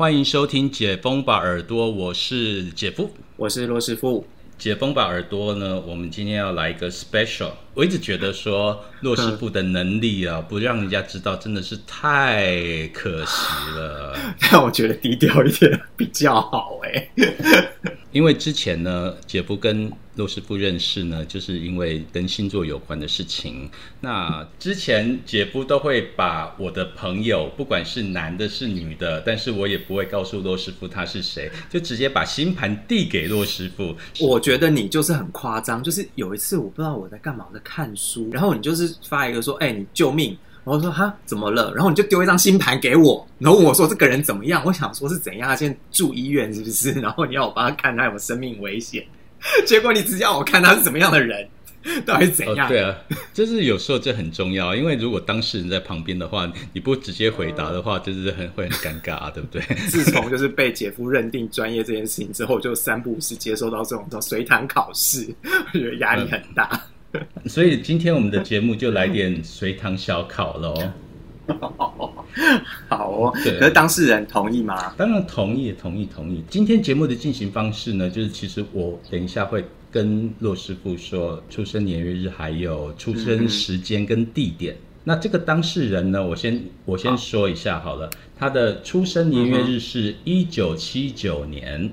欢迎收听《解封吧耳朵》，我是姐夫，我是罗师傅。解封吧耳朵呢，我们今天要来一个 special。我一直觉得说骆师傅的能力啊，不让人家知道，真的是太可惜了。但我觉得低调一点比较好哎。因为之前呢，姐夫跟骆师傅认识呢，就是因为跟星座有关的事情。那之前姐夫都会把我的朋友，不管是男的是女的，但是我也不会告诉骆师傅他是谁，就直接把星盘递给骆师傅。我觉得你就是很夸张，就是有一次我不知道我在干嘛，我在看书，然后你就是发一个说：“哎，你救命！”然后说：“哈，怎么了？”然后你就丢一张星盘给我，然后我说：“这个人怎么样？”我想说是怎样，他现在住医院是不是？然后你要我帮他看他有生命危险，结果你只要我看他是怎么样的人，到底怎样？对啊，就是有时候这很重要，因为如果当事人在旁边的话，你不直接回答的话，就是很会很尴尬，对不对？自从就是被姐夫认定专业这件事情之后，就三不五时接收到这种叫随堂考试，我觉得压力很大。所以今天我们的节目就来点随堂小考喽。好哦，可是当事人同意吗？当然同意，同意，同意。今天节目的进行方式呢，就是其实我等一下会跟骆师傅说出生年月日，还有出生时间跟地点。那这个当事人呢，我先我先说一下好了，他的出生年月日是一九七九年，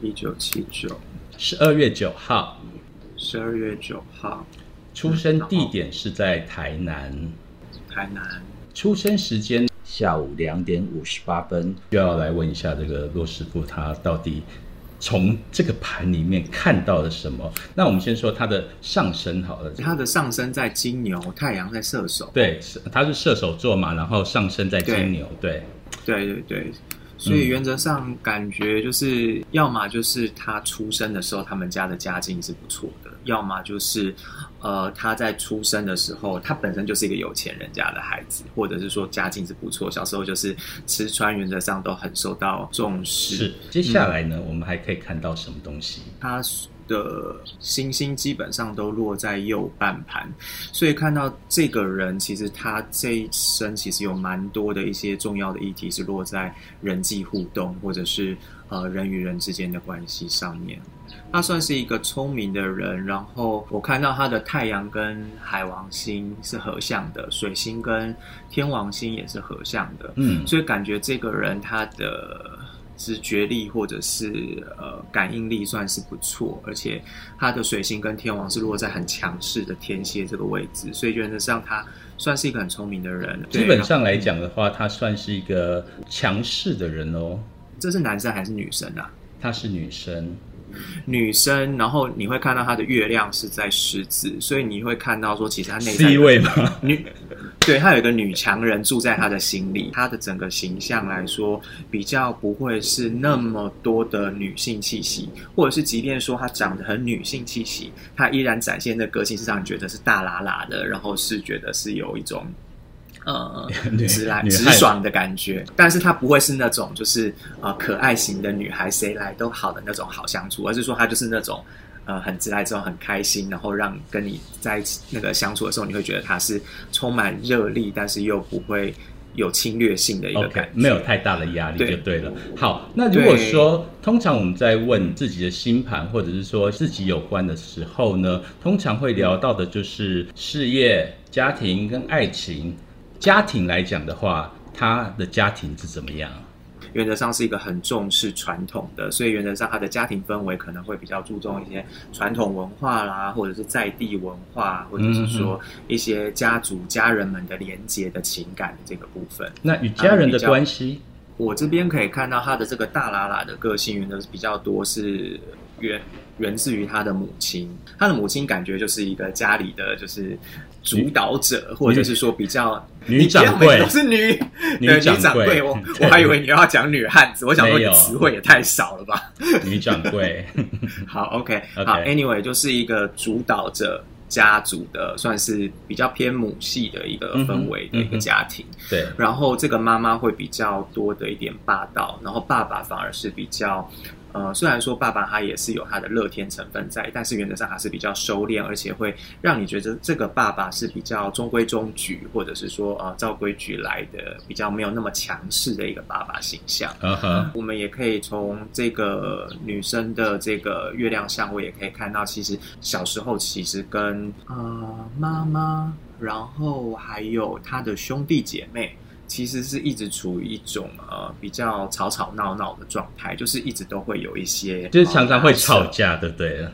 一九七九十二月九号。十二月九号，出生地点是在台南。台南，出生时间下午两点五十八分。就要来问一下这个骆师傅，他到底从这个盘里面看到了什么？那我们先说他的上升好了。他的上升在金牛，太阳在射手。对，他是射手座嘛，然后上升在金牛。对，对对对。所以原则上感觉就是，要么就是他出生的时候，他们家的家境是不错的；要么就是，呃，他在出生的时候，他本身就是一个有钱人家的孩子，或者是说家境是不错，小时候就是吃穿原则上都很受到重视。是，接下来呢，我们还可以看到什么东西？他。的星星基本上都落在右半盘，所以看到这个人，其实他这一生其实有蛮多的一些重要的议题是落在人际互动或者是呃人与人之间的关系上面。他算是一个聪明的人，然后我看到他的太阳跟海王星是合相的，水星跟天王星也是合相的，嗯，所以感觉这个人他的。直觉力或者是呃感应力算是不错，而且他的水星跟天王是落在很强势的天蝎这个位置，所以原则上他算是一个很聪明的人。基本上来讲的话，他算是一个强势的人哦。这是男生还是女生啊？她是女生。女生，然后你会看到她的月亮是在狮子，所以你会看到说，其实她内在位吗？女，对她有一个女强人住在她的心里，她的整个形象来说，比较不会是那么多的女性气息，或者是即便说她长得很女性气息，她依然展现的个性是让你觉得是大喇喇的，然后是觉得是有一种。呃，直来直爽的感觉，但是她不会是那种就是呃可爱型的女孩，谁来都好的那种好相处，而是说她就是那种呃很直来之后很开心，然后让跟你在一起那个相处的时候，你会觉得她是充满热力，但是又不会有侵略性的一个感觉，没有太大的压力就对了。好，那如果说通常我们在问自己的星盘，或者是说自己有关的时候呢，通常会聊到的就是事业、家庭跟爱情。家庭来讲的话，他的家庭是怎么样？原则上是一个很重视传统的，所以原则上他的家庭氛围可能会比较注重一些传统文化啦，或者是在地文化，或者是说一些家族家人们的连接的情感的这个部分。那与家人的关系，我这边可以看到他的这个大喇喇的个性，原则是比较多是源源自于他的母亲，他的母亲感觉就是一个家里的就是。主导者，或者是说比较女掌柜，都是女女掌柜。我 我还以为你要讲女汉子，我想说你词汇也太少了吧？女掌柜，好，OK，好，Anyway，就是一个主导者家族的，算是比较偏母系的一个氛围的一个家庭。对，然后这个妈妈会比较多的一点霸道，然后爸爸反而是比较呃，虽然说爸爸他也是有他的乐天成分在，但是原则上还是比较收敛，而且会让你觉得这个爸爸是比较中规中矩，或者是说呃照规矩来的，比较没有那么强势的一个爸爸形象。我们也可以从这个女生的这个月亮相位也可以看到，其实小时候其实跟呃妈妈，然后还有她的兄弟姐妹。其实是一直处于一种呃比较吵吵闹闹的状态，就是一直都会有一些，就是常常会吵架，对不对？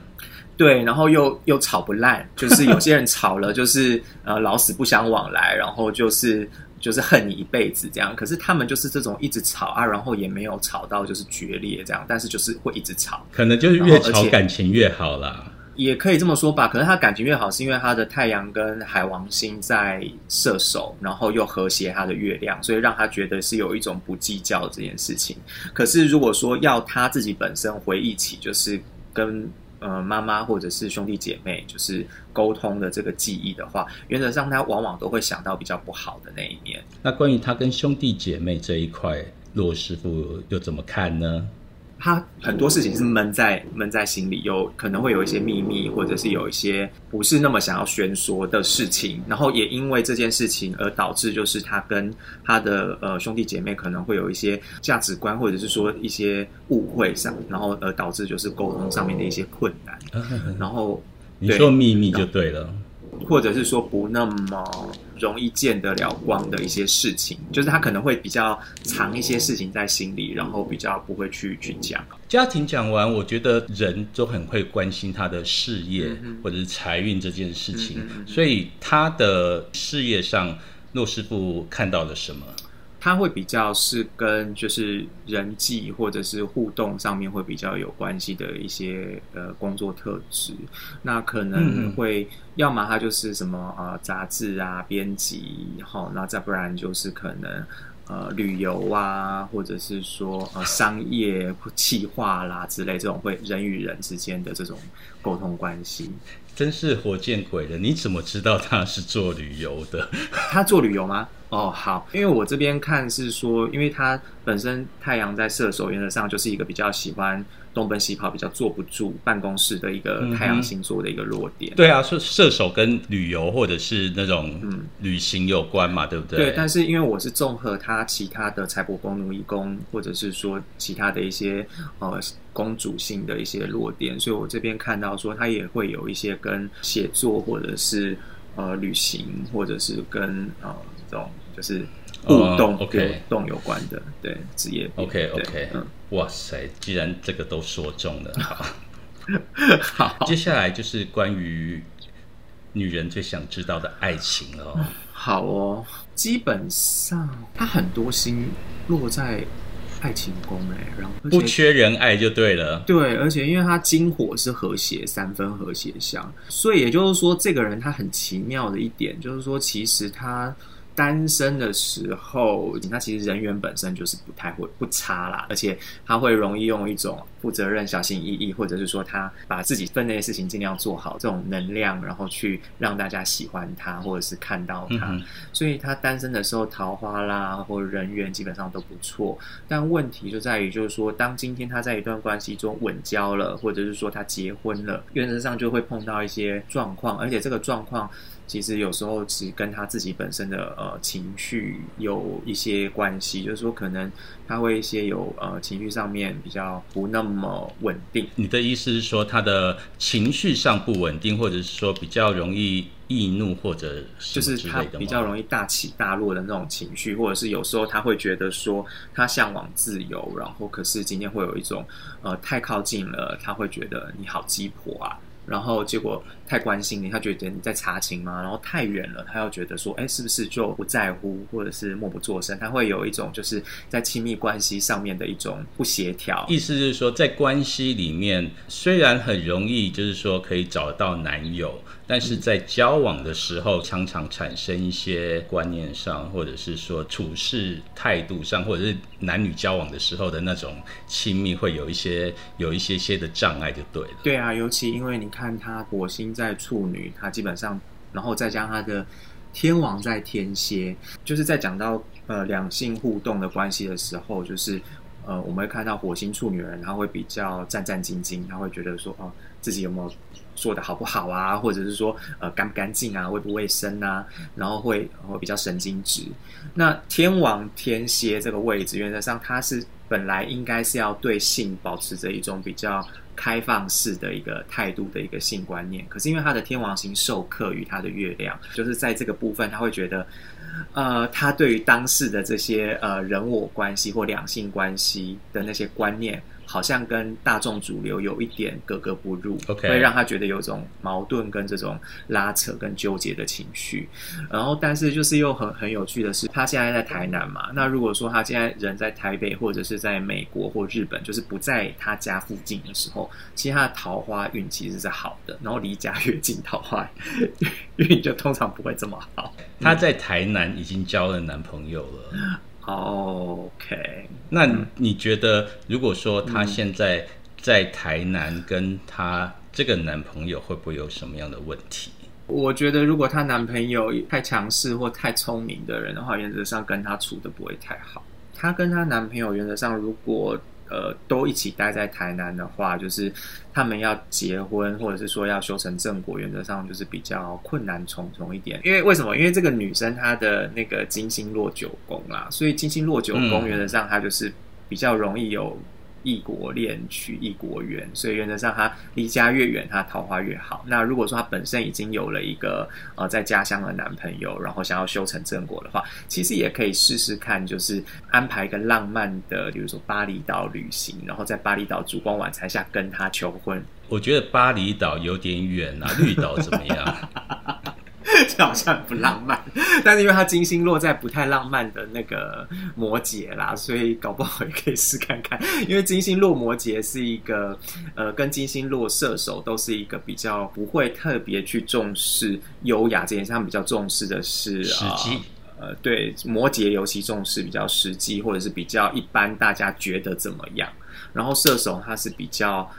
对，然后又又吵不烂，就是有些人吵了，就是呃老死不相往来，然后就是就是恨你一辈子这样。可是他们就是这种一直吵啊，然后也没有吵到就是决裂这样，但是就是会一直吵，可能就是越吵感情越好啦。也可以这么说吧，可能他感情越好，是因为他的太阳跟海王星在射手，然后又和谐他的月亮，所以让他觉得是有一种不计较这件事情。可是如果说要他自己本身回忆起，就是跟呃妈妈或者是兄弟姐妹就是沟通的这个记忆的话，原则上他往往都会想到比较不好的那一面。那关于他跟兄弟姐妹这一块，骆师傅又怎么看呢？他很多事情是闷在闷在心里，有可能会有一些秘密，或者是有一些不是那么想要宣说的事情，然后也因为这件事情而导致，就是他跟他的呃兄弟姐妹可能会有一些价值观，或者是说一些误会上，然后而导致就是沟通上面的一些困难。然后你说秘密就对了。或者是说不那么容易见得了光的一些事情，就是他可能会比较藏一些事情在心里，然后比较不会去去讲。家庭讲完，我觉得人都很会关心他的事业或者是财运这件事情，所以他的事业上，骆师傅看到了什么？他会比较是跟就是人际或者是互动上面会比较有关系的一些呃工作特质，那可能会要么他就是什么呃杂志啊编辑，好，那再不然就是可能呃旅游啊，或者是说呃商业企划啦之类这种会人与人之间的这种沟通关系。真是活见鬼了！你怎么知道他是做旅游的？他做旅游吗？哦，好，因为我这边看是说，因为他本身太阳在射手，原则上就是一个比较喜欢东奔西跑、比较坐不住办公室的一个太阳星座的一个弱点。对啊，射射手跟旅游或者是那种旅行有关嘛，对不对？对，但是因为我是综合他其他的财帛宫、奴役宫，或者是说其他的一些呃公主性的一些弱点，所以我这边看到说他也会有一些跟写作或者是呃旅行，或者是跟呃。这种就是互动、互动有关的，对职业。OK OK，嗯，哇塞，既然这个都说中了，好，好，接下来就是关于女人最想知道的爱情了。好哦，基本上她很多心落在爱情宫哎，然后不缺人爱就对了。对，而且因为他金火是和谐三分和谐相，所以也就是说，这个人他很奇妙的一点就是说，其实他。单身的时候，他其实人缘本身就是不太会不差啦，而且他会容易用一种负责任、小心翼翼，或者是说他把自己分内的事情尽量做好，这种能量，然后去让大家喜欢他，或者是看到他。所以他单身的时候，桃花啦或人缘基本上都不错。但问题就在于，就是说，当今天他在一段关系中稳交了，或者是说他结婚了，原则上就会碰到一些状况，而且这个状况。其实有时候其实跟他自己本身的呃情绪有一些关系，就是说可能他会一些有呃情绪上面比较不那么稳定。你的意思是说他的情绪上不稳定，或者是说比较容易易怒，或者就是他比较容易大起大落的那种情绪，或者是有时候他会觉得说他向往自由，然后可是今天会有一种呃太靠近了，他会觉得你好鸡婆啊。然后结果太关心你，他觉得你在查情吗？然后太远了，他又觉得说，哎，是不是就不在乎，或者是默不作声？他会有一种就是在亲密关系上面的一种不协调。意思是说，在关系里面，虽然很容易，就是说可以找到男友。但是在交往的时候，常常产生一些观念上，或者是说处事态度上，或者是男女交往的时候的那种亲密，会有一些有一些些的障碍，就对了。对啊，尤其因为你看他火星在处女，他基本上，然后再加上他的天王在天蝎，就是在讲到呃两性互动的关系的时候，就是。呃，我们会看到火星处女人，她会比较战战兢兢，她会觉得说，哦，自己有没有做的好不好啊，或者是说，呃，干不干净啊，卫不卫生啊，然后会会比较神经质。那天王天蝎这个位置，原则上它是本来应该是要对性保持着一种比较开放式的一个态度的一个性观念，可是因为他的天王星授课于他的月亮，就是在这个部分，他会觉得。呃，他对于当事的这些呃人我关系或两性关系的那些观念。好像跟大众主流有一点格格不入，OK，会让他觉得有种矛盾跟这种拉扯跟纠结的情绪。然后，但是就是又很很有趣的是，他现在在台南嘛。那如果说他现在人在台北或者是在美国或日本，就是不在他家附近的时候，其实他的桃花运其实是好的。然后离家越近，桃花 运就通常不会这么好。他在台南已经交了男朋友了。OK，那你觉得，如果说她现在在台南跟她这个男朋友，会不会有什么样的问题？我觉得，如果她男朋友太强势或太聪明的人的话，原则上跟她处的不会太好。她跟她男朋友原则上，如果呃，都一起待在台南的话，就是他们要结婚，或者是说要修成正果，原则上就是比较困难重重一点。因为为什么？因为这个女生她的那个金星落九宫啦，所以金星落九宫原则上她就是比较容易有。异国恋娶异国缘，所以原则上他离家越远，他桃花越好。那如果说他本身已经有了一个呃在家乡的男朋友，然后想要修成正果的话，其实也可以试试看，就是安排一个浪漫的，比如说巴厘岛旅行，然后在巴厘岛烛光晚餐下跟他求婚。我觉得巴厘岛有点远啊，绿岛怎么样？这好像不浪漫，但是因为他金星落在不太浪漫的那个摩羯啦，所以搞不好也可以试看看。因为金星落摩羯是一个，呃，跟金星落射手都是一个比较不会特别去重视优雅这件事，他们比较重视的是实际。呃，对，摩羯尤其重视比较实际，或者是比较一般，大家觉得怎么样？然后射手他是比较。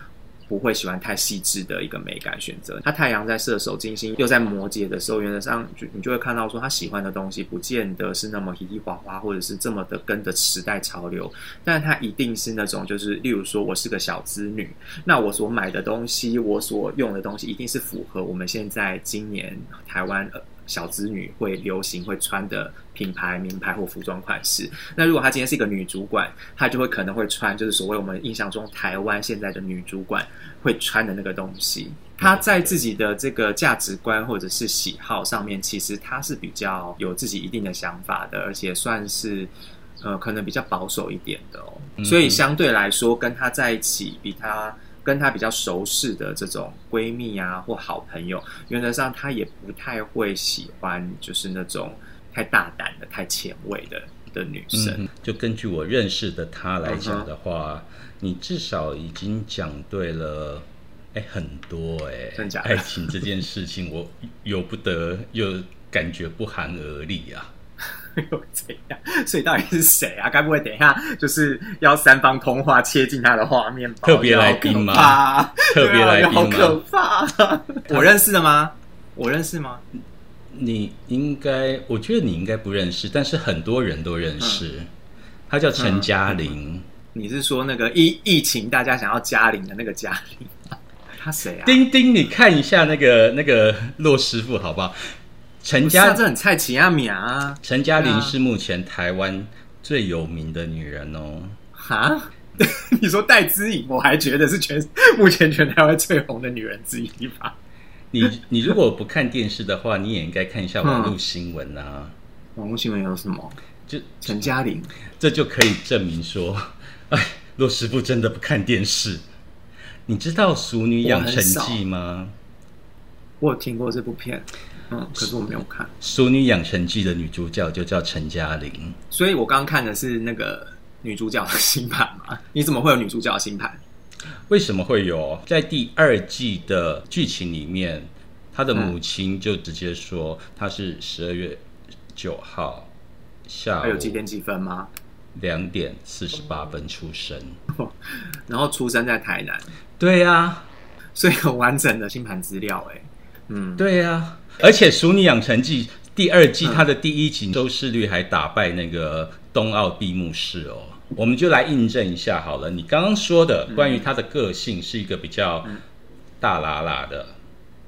不会喜欢太细致的一个美感选择。他太阳在射手，金星又在摩羯的时候，原则上就你就会看到说，他喜欢的东西不见得是那么稀里哗哗，或者是这么的跟着时代潮流。但是他一定是那种，就是例如说我是个小资女，那我所买的东西，我所用的东西，一定是符合我们现在今年台湾。小资女会流行会穿的品牌名牌或服装款式。那如果她今天是一个女主管，她就会可能会穿就是所谓我们印象中台湾现在的女主管会穿的那个东西。她在自己的这个价值观或者是喜好上面，其实她是比较有自己一定的想法的，而且算是呃可能比较保守一点的哦。所以相对来说，跟她在一起比她。跟她比较熟识的这种闺蜜啊，或好朋友，原则上她也不太会喜欢，就是那种太大胆的、太前卫的的女生。就根据我认识的她来讲的话，你至少已经讲对了，哎，很多哎？爱情这件事情，我由不得又感觉不寒而栗啊。又怎样？所以到底是谁啊？该不会等一下就是要三方通话切进他的画面吧？特别来宾吗？特别来宾好可怕！我认识的吗？我认识吗？你应该，我觉得你应该不认识，但是很多人都认识。他叫陈嘉玲。你是说那个疫疫情大家想要嘉玲的那个嘉玲？他谁啊？丁丁，你看一下那个那个骆师傅好不好？陈嘉这很菜奇阿米啊！陈嘉玲是目前台湾最有名的女人哦。哈，你说戴姿颖，我还觉得是全 目前全台湾最红的女人之一吧？你你如果不看电视的话，你也应该看一下网络新闻啊。网络新闻有什么？就陈嘉玲，这就可以证明说，哎，骆师傅真的不看电视。你知道《熟女养成记》吗？我有听过这部片。嗯，可是我没有看《淑女养成记》的女主角就叫陈嘉玲，所以我刚刚看的是那个女主角的星盘嘛？你怎么会有女主角的星盘？为什么会有？在第二季的剧情里面，她的母亲就直接说她是十二月九号下午有几点几分吗？两点四十八分出生，然后出生在台南。对呀，所以很完整的星盘资料哎。嗯，对呀。而且《熟女养成记》第二季，它的第一集收视率还打败那个冬奥闭幕式哦。我们就来印证一下好了。你刚刚说的关于他的个性是一个比较大喇喇的，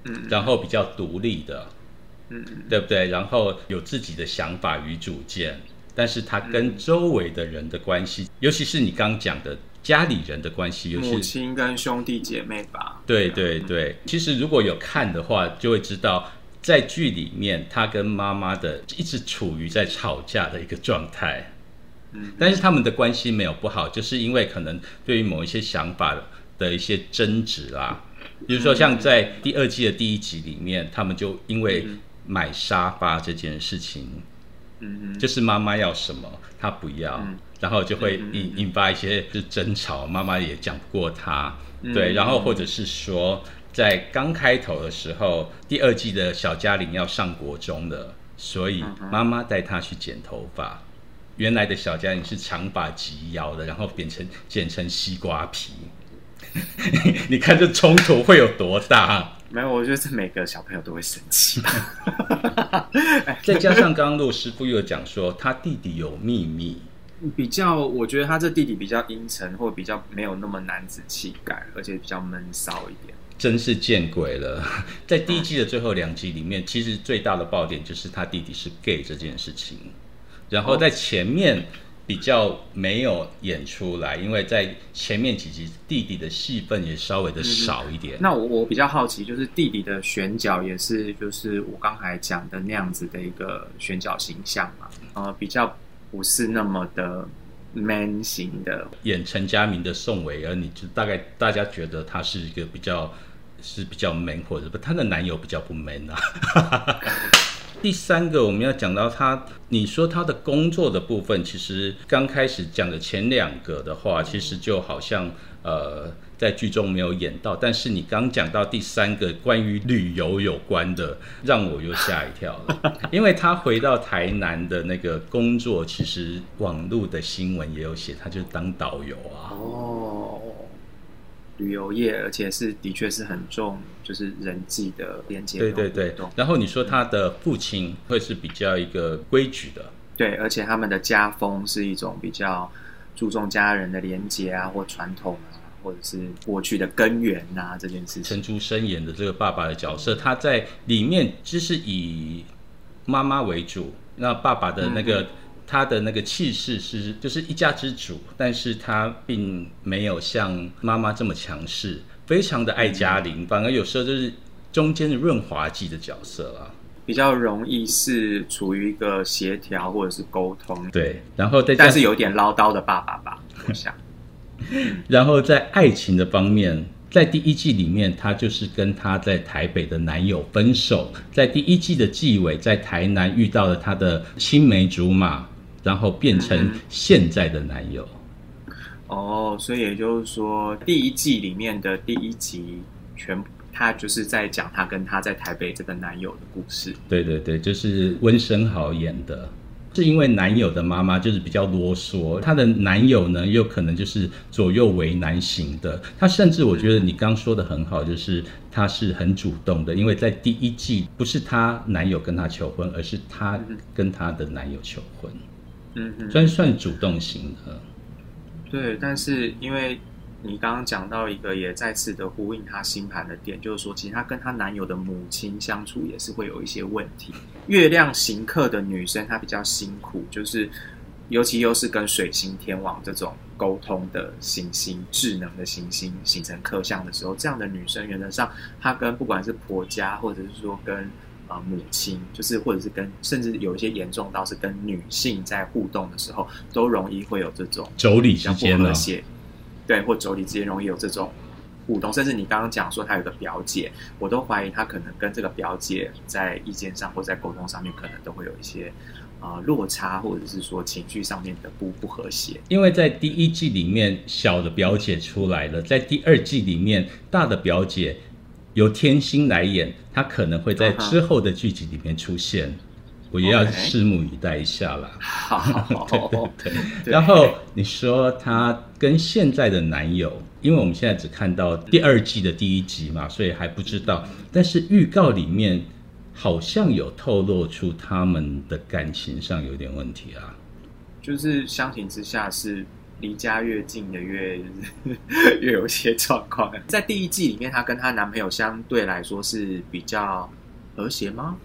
嗯，然后比较独立的，嗯，对不对？然后有自己的想法与主见，但是他跟周围的人的关系，尤其是你刚讲的家里人的关系，尤其母亲跟兄弟姐妹吧。对对对，其实如果有看的话，就会知道在剧里面他跟妈妈的一直处于在吵架的一个状态。但是他们的关系没有不好，就是因为可能对于某一些想法的一些争执啊，比如说像在第二季的第一集里面，他们就因为买沙发这件事情，嗯就是妈妈要什么他不要，然后就会引引发一些就争吵，妈妈也讲不过他，对，然后或者是说在刚开头的时候，第二季的小嘉玲要上国中的，所以妈妈带她去剪头发。原来的小嘉玲是长发及腰的，然后变成剪成西瓜皮。你看这冲突会有多大？没有，我觉得每个小朋友都会生气。再加上刚刚陆师傅又讲说，他弟弟有秘密，比较我觉得他这弟弟比较阴沉，或比较没有那么男子气概，而且比较闷骚一点。真是见鬼了！在第一季的最后两集里面，其实最大的爆点就是他弟弟是 gay 这件事情。然后在前面比较没有演出来，因为在前面几集弟弟的戏份也稍微的少一点。那我我比较好奇，就是弟弟的选角也是就是我刚才讲的那样子的一个选角形象嘛？呃，比较不是那么的 man 型的。演陈家明的宋伟儿，你就大概大家觉得他是一个比较是比较 man，或者不，他的男友比较不 man 啊。第三个我们要讲到他，你说他的工作的部分，其实刚开始讲的前两个的话，其实就好像呃在剧中没有演到，但是你刚讲到第三个关于旅游有关的，让我又吓一跳了，因为他回到台南的那个工作，其实网络的新闻也有写，他就当导游啊。哦。旅游业，而且是的确是很重，就是人际的连接。对对对。然后你说他的父亲会是比较一个规矩的。对，而且他们的家风是一种比较注重家人的连接啊，或传统啊，或者是过去的根源啊这件事情。陈竹生演的这个爸爸的角色，他在里面就是以妈妈为主，那爸爸的那个。他的那个气势是就是一家之主，但是他并没有像妈妈这么强势，非常的爱嘉玲，反而有时候就是中间的润滑剂的角色啊，比较容易是处于一个协调或者是沟通。对，然后再但是有点唠叨的爸爸吧，我想。然后在爱情的方面，在第一季里面，她就是跟她在台北的男友分手，在第一季的纪委在台南遇到了她的青梅竹马。然后变成现在的男友，哦，所以也就是说，第一季里面的第一集，全她就是在讲她跟她在台北这个男友的故事。对对对，就是温升豪演的，是因为男友的妈妈就是比较啰嗦，她的男友呢又可能就是左右为难型的。她甚至我觉得你刚说的很好，就是她是很主动的，因为在第一季不是她男友跟她求婚，而是她跟她的男友求婚。嗯，算算主动型的，对，但是因为你刚刚讲到一个也再次的呼应她星盘的点，就是说，其实她跟她男友的母亲相处也是会有一些问题。月亮行客的女生她比较辛苦，就是尤其又是跟水星天王这种沟通的行星、智能的行星形成克相的时候，这样的女生原则上她跟不管是婆家或者是说跟。啊，母亲就是或者是跟，甚至有一些严重到是跟女性在互动的时候，都容易会有这种妯娌之间的对，或妯娌之间容易有这种互动。甚至你刚刚讲说他有个表姐，我都怀疑他可能跟这个表姐在意见上或在沟通上面，可能都会有一些啊落差，或者是说情绪上面的不不和谐。因为在第一季里面，小的表姐出来了，在第二季里面，大的表姐。由天心来演，她可能会在之后的剧集里面出现，我也要拭目以待一下啦。好，对对对。然后你说他跟现在的男友，因为我们现在只看到第二季的第一集嘛，所以还不知道。但是预告里面好像有透露出他们的感情上有点问题啊。就是相形之下是离家越近的越 越有些状况。在第一季里面，她跟她男朋友相对来说是比较和谐吗？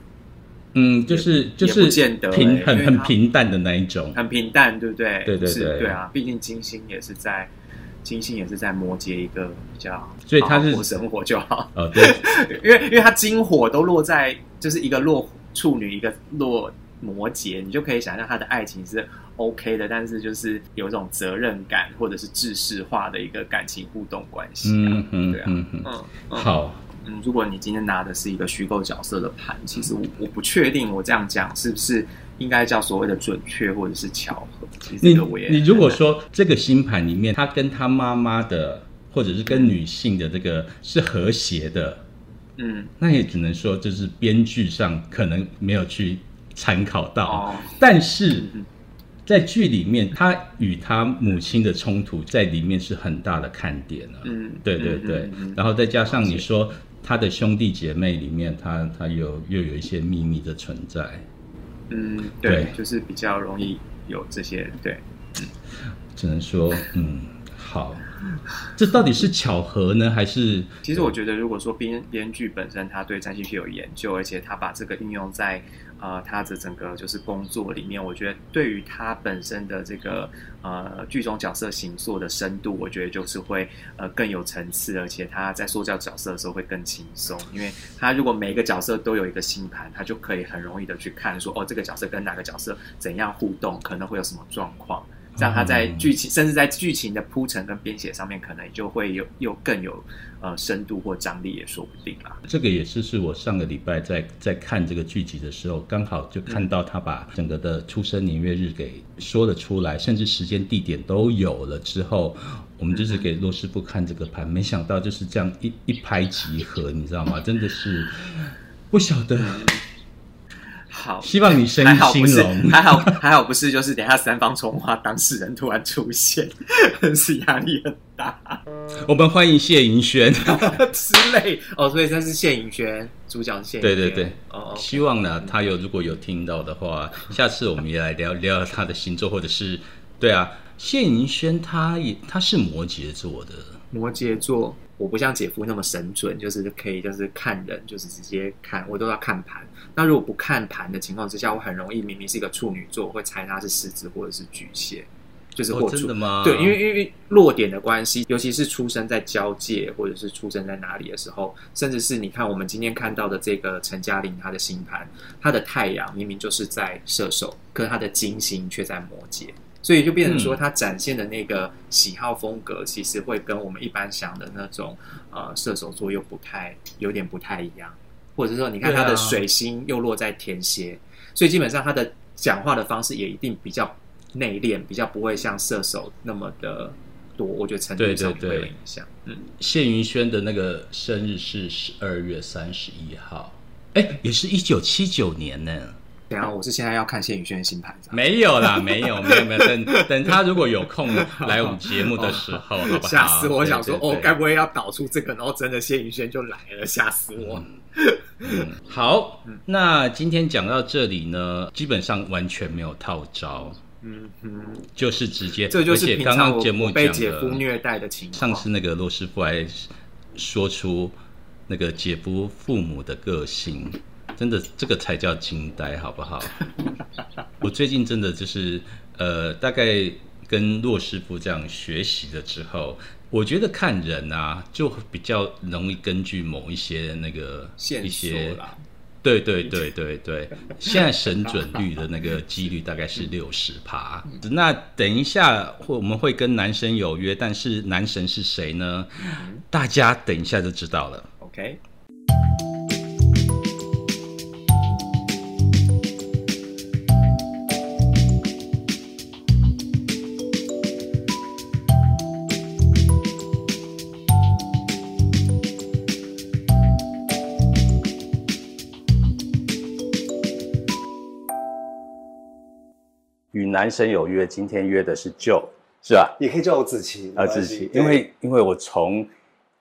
嗯，就是就是见得平很很平淡的那一种。很平淡，对不对？对对对对啊，毕竟金星也是在金星也是在摩羯一个比较，所以他是生活就好。哦，对，因为因为他金火都落在就是一个落处女，一个落摩羯，你就可以想象他的爱情是 OK 的，但是就是有一种责任感或者是制式化的一个感情互动关系、啊。嗯嗯对啊，嗯，嗯好，嗯，如果你今天拿的是一个虚构角色的盘，其实我我不确定我这样讲是不是应该叫所谓的准确或者是巧合。其实你你如果说这个星盘里面，他跟他妈妈的，或者是跟女性的这个是和谐的，嗯那也只能说就是编剧上可能没有去参考到，哦但是嗯在剧里面，他与他母亲的冲突在里面是很大的看点啊。嗯，对对对，嗯嗯嗯然后再加上你说他的兄弟姐妹里面，他他有又有一些秘密的存在。嗯，对对，就是比较容易有这些对。只能说，嗯，好，这到底是巧合呢，还是其实我觉得，如果说编编剧本身他对占星学有研究，而且他把这个应用在呃他的整个就是工作里面，我觉得对于他本身的这个呃剧中角色形塑的深度，我觉得就是会呃更有层次，而且他在塑造角色的时候会更轻松，因为他如果每一个角色都有一个星盘，他就可以很容易的去看说哦这个角色跟哪个角色怎样互动，可能会有什么状况。让他在剧情，甚至在剧情的铺陈跟编写上面，可能就会有又更有呃深度或张力，也说不定啦。这个也是是我上个礼拜在在看这个剧集的时候，刚好就看到他把整个的出生年月日给说了出来，甚至时间地点都有了之后，我们就是给罗师傅看这个盘，没想到就是这样一一拍即合，你知道吗？真的是不晓得，好，希望你生意还好不是，兴隆。还好还好不是，就是等下三方重化当事人突然出现，真 是压力很大。我们欢迎谢盈萱，之类。哦，所以这是谢盈萱，主角是谢。对对对。哦，希望呢，他有如果有听到的话，下次我们也来聊聊他的星座，或者是对啊，谢盈萱他也他是摩羯座的，摩羯座，我不像姐夫那么神准，就是可以就是看人，就是直接看，我都要看盘。那如果不看盘的情况之下，我很容易明明是一个处女座，我会猜他是狮子或者是巨蟹，就是哦或处真的吗？对，因为因为落点的关系，尤其是出生在交界或者是出生在哪里的时候，甚至是你看我们今天看到的这个陈嘉玲她的星盘，她的太阳明明就是在射手，可是她的金星却在摩羯。所以就变成说，他展现的那个喜好风格，其实会跟我们一般想的那种呃射手座又不太有点不太一样，或者说你看对啊她的水星又落在天蝎，所以基本上他的讲话的方式也一定比较内敛，比较不会像射手那么的多。我觉得程度对对上会有对影响。嗯，谢云轩的那个生日是十二月三十一号，哎，也是一九七九年呢。等一下我是现在要看谢宇轩的新盘，没有啦，没有，没有，没有。等等他如果有空 来我们节目的时候，好不好？吓死我！想说，哦，该不会要导出这个，然后真的谢宇轩就来了，吓死我！嗯，好，那今天讲到这里呢，基本上完全没有套招，嗯哼，就是直接，这就是平常我刚节目被讲姐夫的，虐待的情况。上次那个罗师傅还说出那个姐夫父母的个性，真的这个才叫惊呆，好不好？我最近真的就是呃，大概跟骆师傅这样学习了之后，我觉得看人啊，就比较容易根据某一些那个线一些对对对对对，现在神准率的那个几率大概是六十趴。那等一下会我们会跟男神有约，但是男神是谁呢？大家等一下就知道了。OK，男生有约，今天约的是 Joe，是吧？也可以叫我子琪啊，没关系志奇，因为因为我从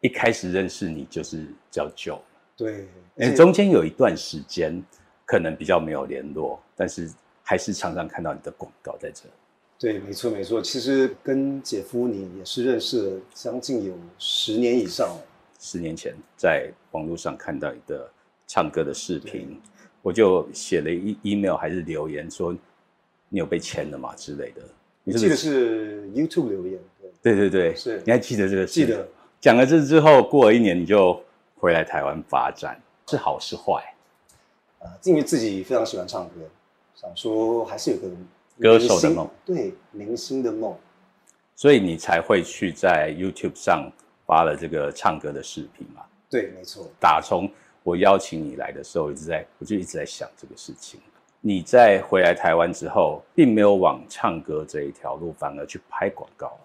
一开始认识你就是叫 Joe，对，因为中间有一段时间可能比较没有联络，但是还是常常看到你的广告在这。对，没错没错。其实跟姐夫你也是认识了将近有十年以上了。十年前在网络上看到你的唱歌的视频，我就写了一 email 还是留言说你有被签了嘛之类的。你我记得是 YouTube 留言，对，对对对，是你还记得这个事？记得。讲了这之后，过了一年你就回来台湾发展，是好是坏？啊，因为自己非常喜欢唱歌，想说还是有个歌手的梦，对明星的梦，所以你才会去在 YouTube 上发了这个唱歌的视频嘛？对，没错。打从我邀请你来的时候，一直在我就一直在想这个事情。你在回来台湾之后，并没有往唱歌这一条路，反而去拍广告。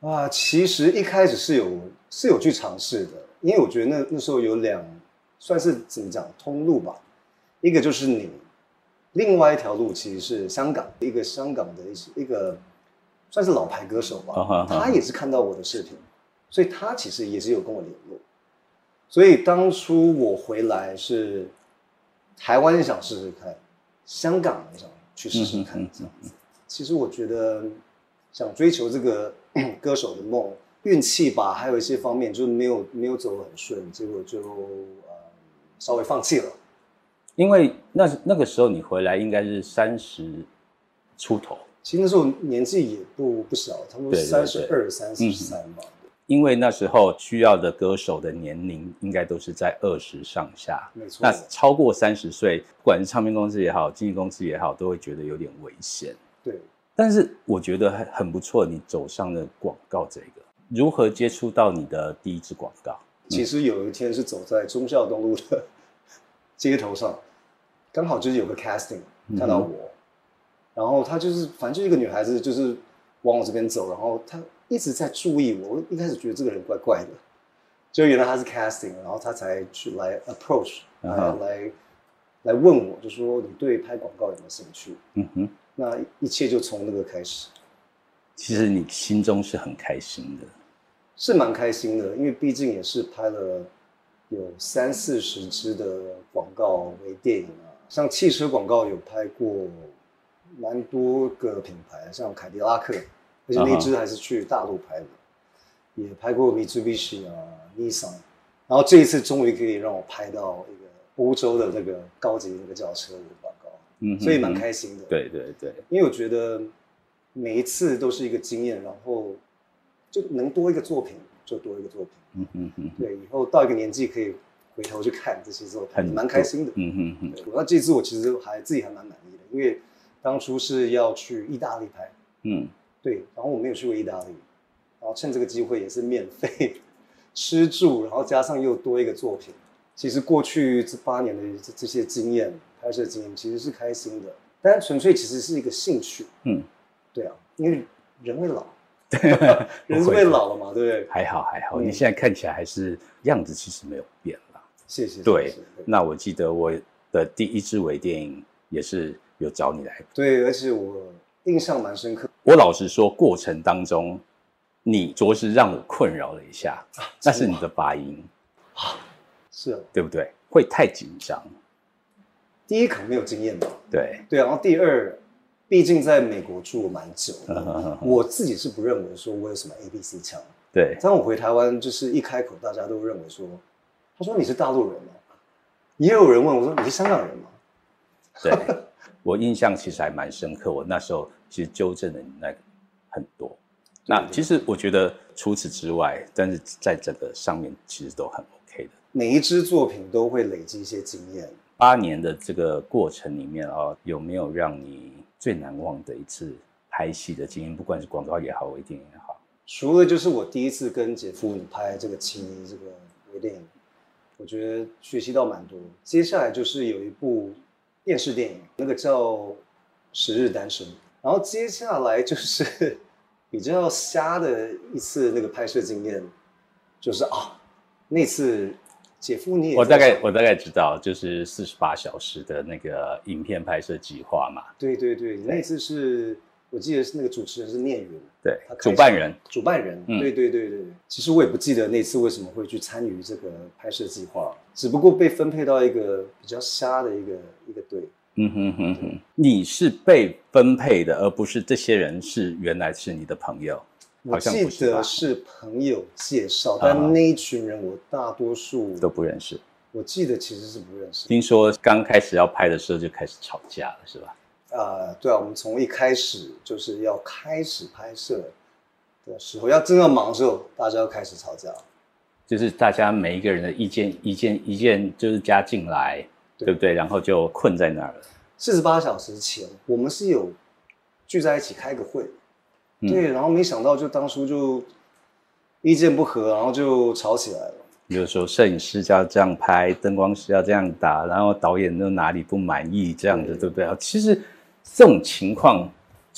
啊，其实一开始是有是有去尝试的，因为我觉得那那时候有两算是怎么讲通路吧，一个就是你，另外一条路其实是香港一个香港的一些一个算是老牌歌手吧，他也是看到我的视频，所以他其实也是有跟我联络，所以当初我回来是台湾想试试看，香港也想去试试看这样子，其实我觉得想追求这个。歌手的梦，运气吧，还有一些方面就是没有没有走很顺，结果就呃稍微放弃了。因为那那个时候你回来应该是三十出头，其实那时候年纪也不不小，差不多三十二、三十三吧。因为那时候需要的歌手的年龄应该都是在二十上下，没错。那超过三十岁，不管是唱片公司也好，经纪公司也好，都会觉得有点危险。对。但是我觉得很很不错，你走上了广告这个，如何接触到你的第一支广告？其实有一天是走在忠孝东路的街头上，刚好就是有个 casting 看到我，然后他就是反正就是一个女孩子，就是往我这边走，然后她一直在注意我。我一开始觉得这个人怪怪的，就原来他是 casting，然后他才去来 approach 来来来问我，就说你对拍广告有没有兴趣？嗯哼。那一切就从那个开始。其实你心中是很开心的，是蛮开心的，因为毕竟也是拍了有三四十支的广告为电影啊，像汽车广告有拍过蛮多个品牌，像凯迪拉克，而且那支还是去大陆拍的，也拍过 Mitsubishi 啊、Nissan，然后这一次终于可以让我拍到一个欧洲的那个高级那个轿车的广告。嗯，所以蛮开心的。对对对，因为我觉得每一次都是一个经验，然后就能多一个作品就多一个作品。嗯嗯嗯，对，以后到一个年纪可以回头去看这些作品，蛮开心的。嗯嗯嗯，那这次我其实还自己还蛮满意的，因为当初是要去意大利拍，嗯，对，然后我没有去过意大利，然后趁这个机会也是免费吃住，然后加上又多一个作品，其实过去这八年的这这些经验。拍摄经验其实是开心的，但纯粹其实是一个兴趣。嗯，对啊，因为人会老，人是会老了嘛，对不对？还好还好，你现在看起来还是样子，其实没有变啦。谢谢。对，那我记得我的第一支微电影也是有找你来。对，而且我印象蛮深刻。我老实说，过程当中你着实让我困扰了一下，那是你的发音啊，是，对不对？会太紧张。第一可能没有经验吧，对对，然后第二，毕竟在美国住了蛮久，我自己是不认为说我有什么 A B C 腔，对。当我回台湾，就是一开口，大家都认为说，他说你是大陆人吗？也有人问我说你是香港人吗？对，我印象其实还蛮深刻，我那时候其实纠正了你那个很多。那其实我觉得除此之外，但是在这个上面其实都很 OK 的。每一支作品都会累积一些经验。八年的这个过程里面啊，有没有让你最难忘的一次拍戏的经验？不管是广告也好，微电影也好。除了就是我第一次跟姐夫你拍这个《青衣》这个微电影，我觉得学习到蛮多。接下来就是有一部电视电影，那个叫《十日单身》。然后接下来就是比较瞎的一次那个拍摄经验，就是啊，那次。姐夫，你也我大概我大概知道，就是四十八小时的那个影片拍摄计划嘛。对对对，那次是我记得是那个主持人是念云，对，主办人，主办人，对对对对。其实我也不记得那次为什么会去参与这个拍摄计划，只不过被分配到一个比较瞎的一个一个队，嗯哼哼哼，你是被分配的，而不是这些人是原来是你的朋友。我记得是朋友介绍，啊但那一群人我大多数都不认识。我记得其实是不认识。听说刚开始要拍的时候就开始吵架了，是吧？啊、对啊，我们从一开始就是要开始拍摄的时候，要真要忙的时候，大家要开始吵架。就是大家每一个人的意见、意见、意见就是加进来，对对不对？然后就困在那儿了。四十八小时前，我们是有聚在一起开个会，嗯对，然后没想到就当初就意见不合，然后就吵起来了。有时候摄影师就要这样拍，灯光师要这样打，然后导演又哪里不满意，这样子，对不对？其实这种情况，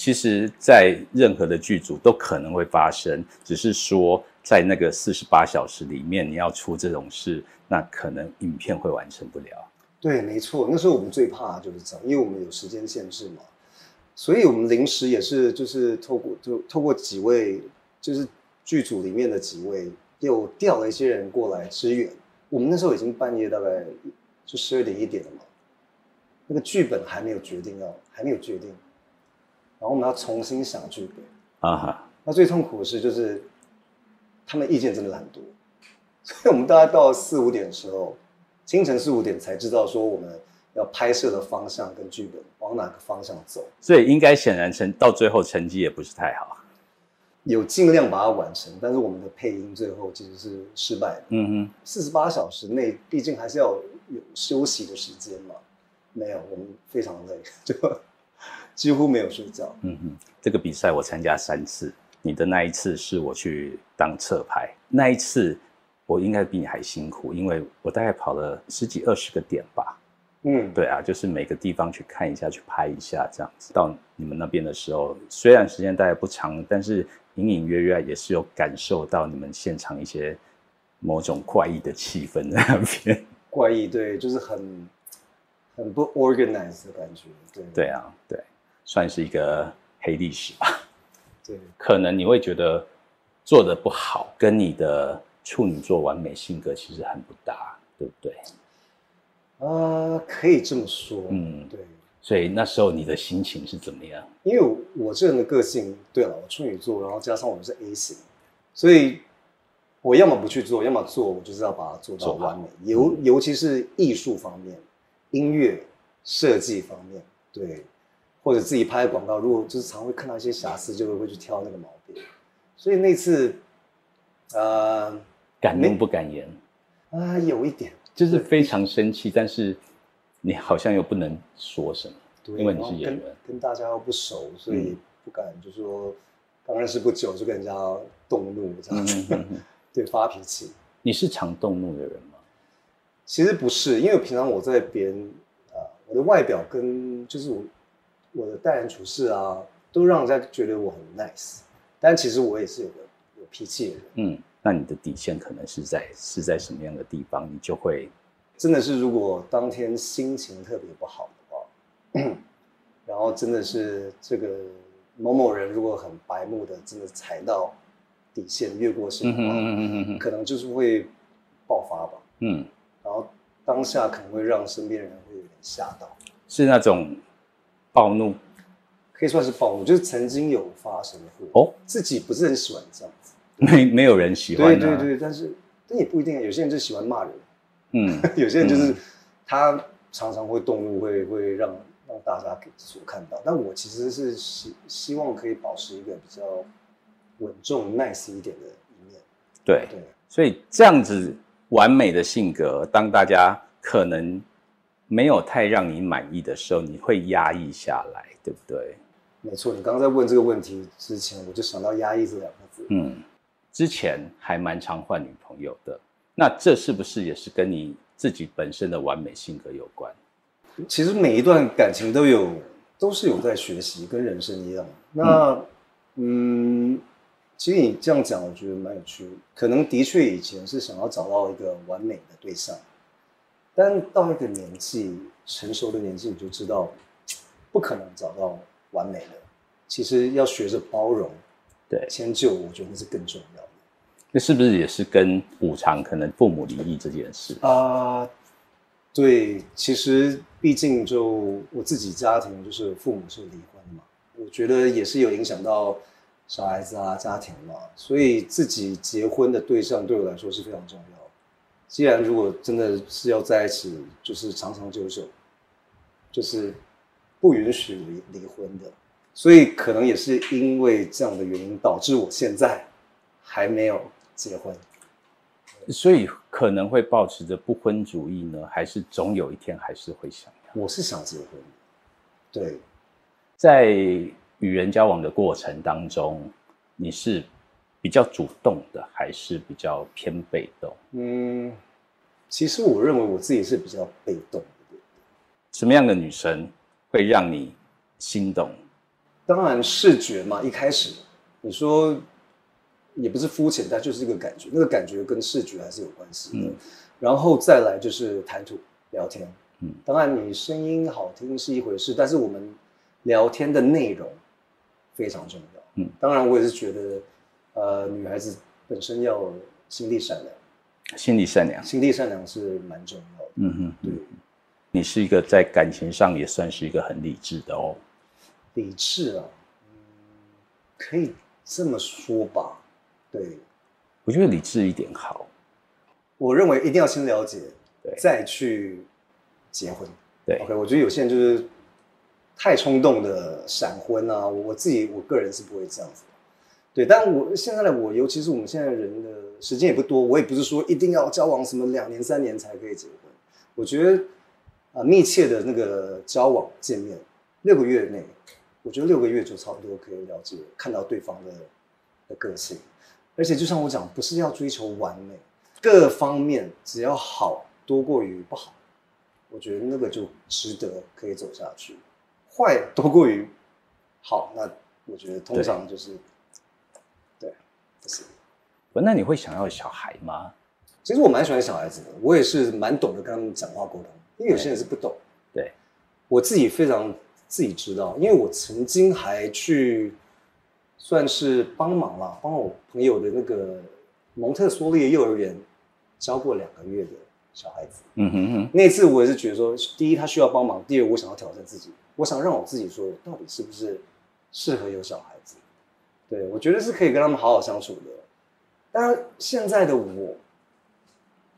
其实在任何的剧组都可能会发生，只是说在那个四十八小时里面，你要出这种事，那可能影片会完成不了。对，没错，那时候我们最怕就是这样，因为我们有时间限制嘛，所以我们临时也是就是透过就透过几位就是剧组里面的几位，又调了一些人过来支援。我们那时候已经半夜大概就十二点一点了嘛，那个剧本还没有决定要还没有决定，然后我们要重新想剧本。啊哈，那最痛苦的是就是他们意见真的很多，所以我们大概到四五点的时候，清晨四五点才知道说我们要拍摄的方向跟剧本往哪个方向走，所以应该显然成到最后成绩也不是太好。有尽量把它完成，但是我们的配音最后其实是失败的。嗯哼，四十八小时内，毕竟还是要有休息的时间嘛，没有，我们非常累，就几乎没有睡觉。嗯哼，这个比赛我参加三次，你的那一次是我去当侧拍，那一次我应该比你还辛苦，因为我大概跑了十几二十个点吧。嗯，对啊，就是每个地方去看一下，去拍一下这样子。到你们那边的时候，虽然时间大概不长，但是隐隐约约也是有感受到你们现场一些某种怪异的气氛在那边。怪异，对，就是很很不 organized 的感觉，对，对啊，对，算是一个黑历史吧。对。可能你会觉得做的不好，跟你的处女座完美性格其实很不搭，对不对？啊、可以这么说，嗯对，所以那时候你的心情是怎么样？因为我这人的个性，对了，我处女座，然后加上我是 A 型，所以我要么不去做，要么做，我就是要把它做到完美。尤尤其是艺术方面、音乐设计方面，对，或者自己拍广告，如果就是常会看到一些瑕疵，就会会去挑那个毛病。所以那次，呃，敢怒不敢言，啊、有一点，就是非常生气，但是你好像又不能说什么，对，因为你是演员。跟大家又不熟，所以嗯不敢就说刚认识不久就跟人家动怒这样 对，发脾气。你是常动怒的人吗？其实不是，因为平常我在别人啊、我的外表跟就是我我的待人处事啊，都让人家觉得我很 nice，但其实我也是有个有脾气的人。嗯，那你的底线可能是在是在什么样的地方，你就会真的是，如果当天心情特别不好的话，然后真的是这个某某人如果很白目的，真的踩到底线越过线的话，嗯哼嗯哼嗯哼可能就是会爆发吧。嗯，然后当下可能会让身边人会有点吓到，是那种暴怒可以算是暴怒，就是曾经有发生过。哦，自己不是很喜欢这样子。没没有人喜欢、啊，对对对，但是但也不一定，有些人就喜欢骂人，嗯，有些人就是嗯他常常会动怒，会会让让大家给所看到。但我其实是希希望可以保持一个比较稳重、nice 一点的一面。对，对，所以这样子完美的性格，当大家可能没有太让你满意的时候，你会压抑下来，对不对？没错。你刚刚在问这个问题之前，我就想到“压抑”这两个字。嗯，之前还蛮常换女朋友的，那这是不是也是跟你自己本身的完美性格有关？其实每一段感情都有，都是有在学习，跟人生一样。那，嗯，其实你这样讲，我觉得蛮有趣的。可能的确以前是想要找到一个完美的对象，但到一个年纪，成熟的年纪，你就知道，不可能找到完美的。其实要学着包容、对，迁就，我觉得那是更重要的。那是不是也是跟补偿可能父母离异这件事？啊、对，其实毕竟就我自己家庭，就是父母是离婚嘛，我觉得也是有影响到小孩子啊、家庭嘛，所以自己结婚的对象对我来说是非常重要。既然如果真的是要在一起，就是长长久久，就是不允许离离婚的，所以可能也是因为这样的原因，导致我现在还没有结婚。所以可能会保持着不婚主义呢，还是总有一天还是会想要？我是想结婚，对，在与人交往的过程当中，你是比较主动的，还是比较偏被动？嗯，其实我认为我自己是比较被动的。什么样的女生会让你心动？当然视觉嘛，一开始你说。也不是肤浅，但就是一个感觉，那个感觉跟视觉还是有关系的。然后再来就是谈吐聊天，嗯，当然你声音好听是一回事，但是我们聊天的内容非常重要，嗯，当然我也是觉得，呃，女孩子本身要心地善良，心地善良，心地善良是蛮重要的，嗯哼，对，你是一个在感情上也算是一个很理智的哦，理智啊，嗯，可以这么说吧。对，我觉得理智一点好。我认为一定要先了解，再去结婚。对，OK。我觉得有些人就是太冲动的闪婚啊，我自己我个人是不会这样子的。对，但我现在的我，尤其是我们现在人的时间也不多，我也不是说一定要交往什么两年三年才可以结婚。我觉得啊，密切的那个交往见面六个月内，我觉得六个月就差不多可以了解看到对方的的个性。而且就像我讲，不是要追求完美，各方面只要好多过于不好，我觉得那个就值得可以走下去。坏多过于好，那我觉得通常就是是。不，那你会想要小孩吗？其实我蛮喜欢小孩子的，我也是蛮懂得跟他们讲话沟通，因为有些人是不懂。对，我自己非常自己知道，因为我曾经还去。算是帮忙啦，帮我朋友的那个蒙特梭利幼儿园教过两个月的小孩子。嗯哼哼。那次我也是觉得说，第一他需要帮忙，第二我想要挑战自己，我想让我自己说，我到底是不是适合有小孩子？对我觉得是可以跟他们好好相处的。当然，现在的我，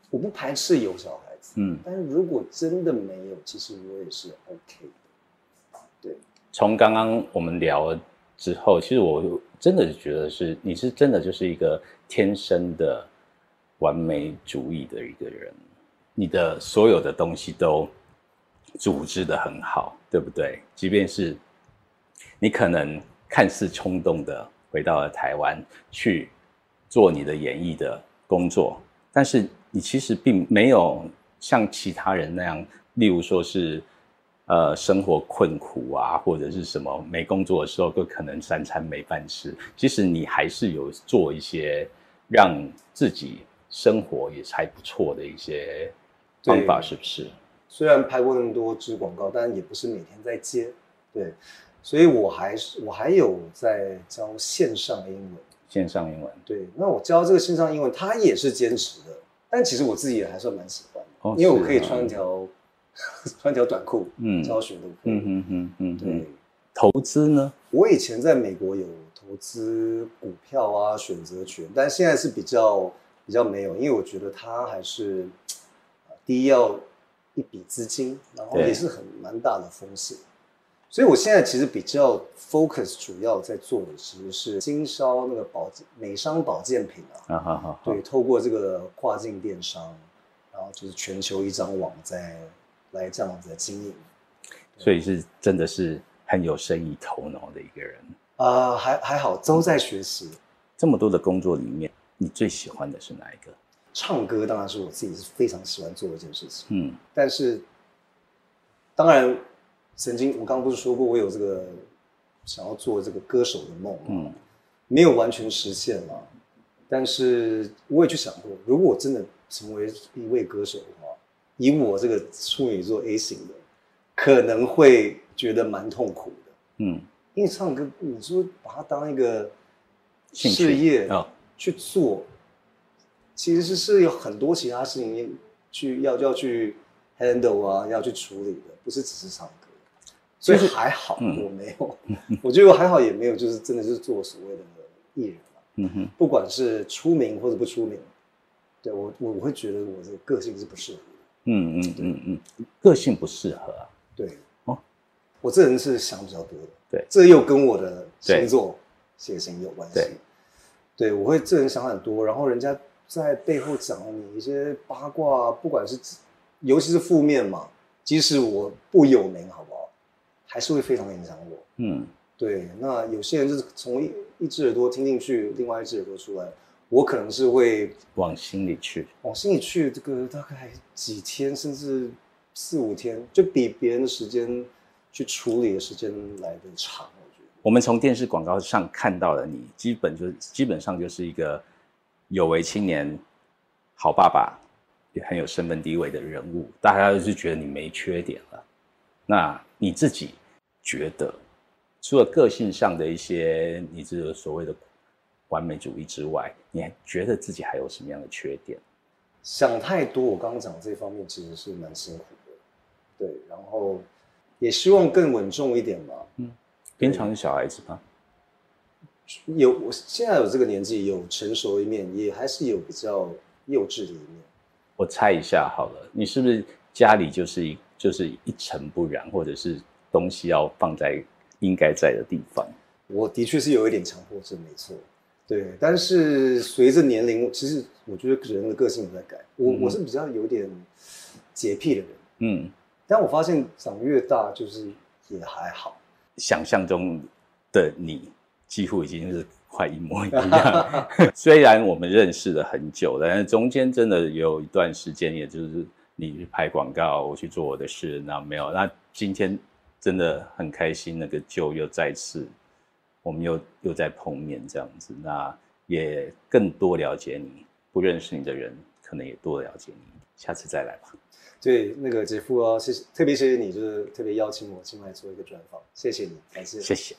我不排斥有小孩子。嗯。但是如果真的没有，其实我也是 OK 的。对。从刚刚我们聊。之后，其实我真的觉得是你是真的就是一个天生的完美主义的一个人，你的所有的东西都组织的很好，对不对？即便是你可能看似冲动的回到了台湾去做你的演艺的工作，但是你其实并没有像其他人那样，例如说是。呃，生活困苦啊，或者是什么没工作的时候，都可能三餐没饭吃。其实你还是有做一些让自己生活也还不错的一些方法，是不是？虽然拍过那么多支广告，但也不是每天在接。对，所以我还是我还有在教线上英文。线上英文。对，那我教这个线上英文，他也是兼职的，但其实我自己也还算蛮喜欢的，因为我可以穿一条。穿条短裤，嗯，教学都可以，嗯嗯嗯嗯，对。投资呢？我以前在美国有投资股票啊，选择权，但现在是比较比较没有，因为我觉得它还是第一要一笔资金，然后也是很蛮大的风险，所以我现在其实比较 focus 主要在做的其实是经销那个保美商保健品啊，啊好好，对，透过这个跨境电商，然后就是全球一张网在。来这样子的经营，所以是真的是很有生意头脑的一个人啊，还还好，都在学习。这么多的工作里面，你最喜欢的是哪一个？唱歌当然是我自己是非常喜欢做的一件事情。嗯，但是当然，曾经我刚刚不是说过，我有这个想要做这个歌手的梦，嗯，没有完全实现嘛。但是我也去想过，如果我真的成为一位歌手的话。以我这个处女座 A 型的，可能会觉得蛮痛苦的。嗯，因为唱歌，你说把它当一个事业啊去做，其实是是有很多其他事情去要要去 handle 啊，要去处理的，不是只是唱歌。所以还好，我没有，我觉得我还好，也没有，就是真的是做所谓的艺人嘛。嗯哼，不管是出名或者不出名，对我我我会觉得我的个性是不适合。嗯嗯嗯嗯，个性不适合啊。对哦，我这人是想比较多的。对，这又跟我的星座血型有关系。对，我会这人想很多，然后人家在背后讲你一些八卦，不管是尤其是负面嘛，即使我不有名，好不好？还是会非常影响我。嗯，对。那有些人就是从一一只耳朵听进去，另外一只耳朵出来，我可能是会往心里去，往心里去。这个大概几天，甚至四五天，就比别人的时间去处理的时间来的长。我觉得，我们从电视广告上看到的你，基本就基本上就是一个有为青年、好爸爸，也很有身份地位的人物，大家就是觉得你没缺点了。那你自己？觉得除了个性上的一些你这个所谓的完美主义之外，你还觉得自己还有什么样的缺点？想太多，我刚刚讲这方面其实是蛮辛苦的，对，然后也希望更稳重一点吧。嗯，平常是小孩子吗？有，我现在有这个年纪，有成熟一面，也还是有比较幼稚的一面。我猜一下好了，你是不是家里就是一就是一尘不染，或者是？东西要放在应该在的地方。我的确是有一点强迫症，没错。对，但是随着年龄，其实我觉得人的个性在改。我我是比较有点洁癖的人，嗯，但我发现长越大，就是也还好。想象中的你几乎已经是快一模一样。虽然我们认识了很久了，但是中间真的有一段时间，也就是你去拍广告，我去做我的事，那没有。那今天。真的很开心，那个旧又再次，我们又又在碰面这样子，那也更多了解你，不认识你的人可能也多了解你，下次再来吧。对，那个姐夫哦，谢谢，特别谢谢你，就是特别邀请我进来做一个专访，谢谢你，感谢，谢谢。